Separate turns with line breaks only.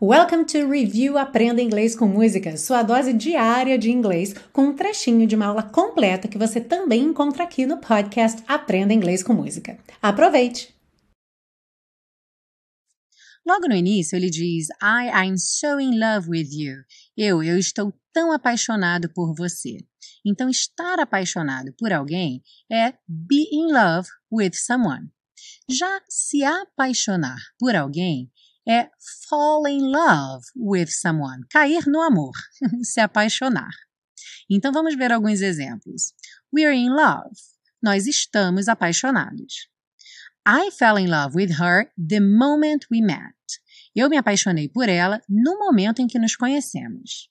Welcome to Review Aprenda Inglês com Música, sua dose diária de inglês, com um trechinho de uma aula completa que você também encontra aqui no podcast Aprenda Inglês com Música. Aproveite!
Logo no início, ele diz: I am so in love with you. Eu, eu estou tão apaixonado por você. Então, estar apaixonado por alguém é be in love with someone. Já se apaixonar por alguém é fall in love with someone, cair no amor, se apaixonar. Então vamos ver alguns exemplos. We're in love. Nós estamos apaixonados. I fell in love with her the moment we met. Eu me apaixonei por ela no momento em que nos conhecemos.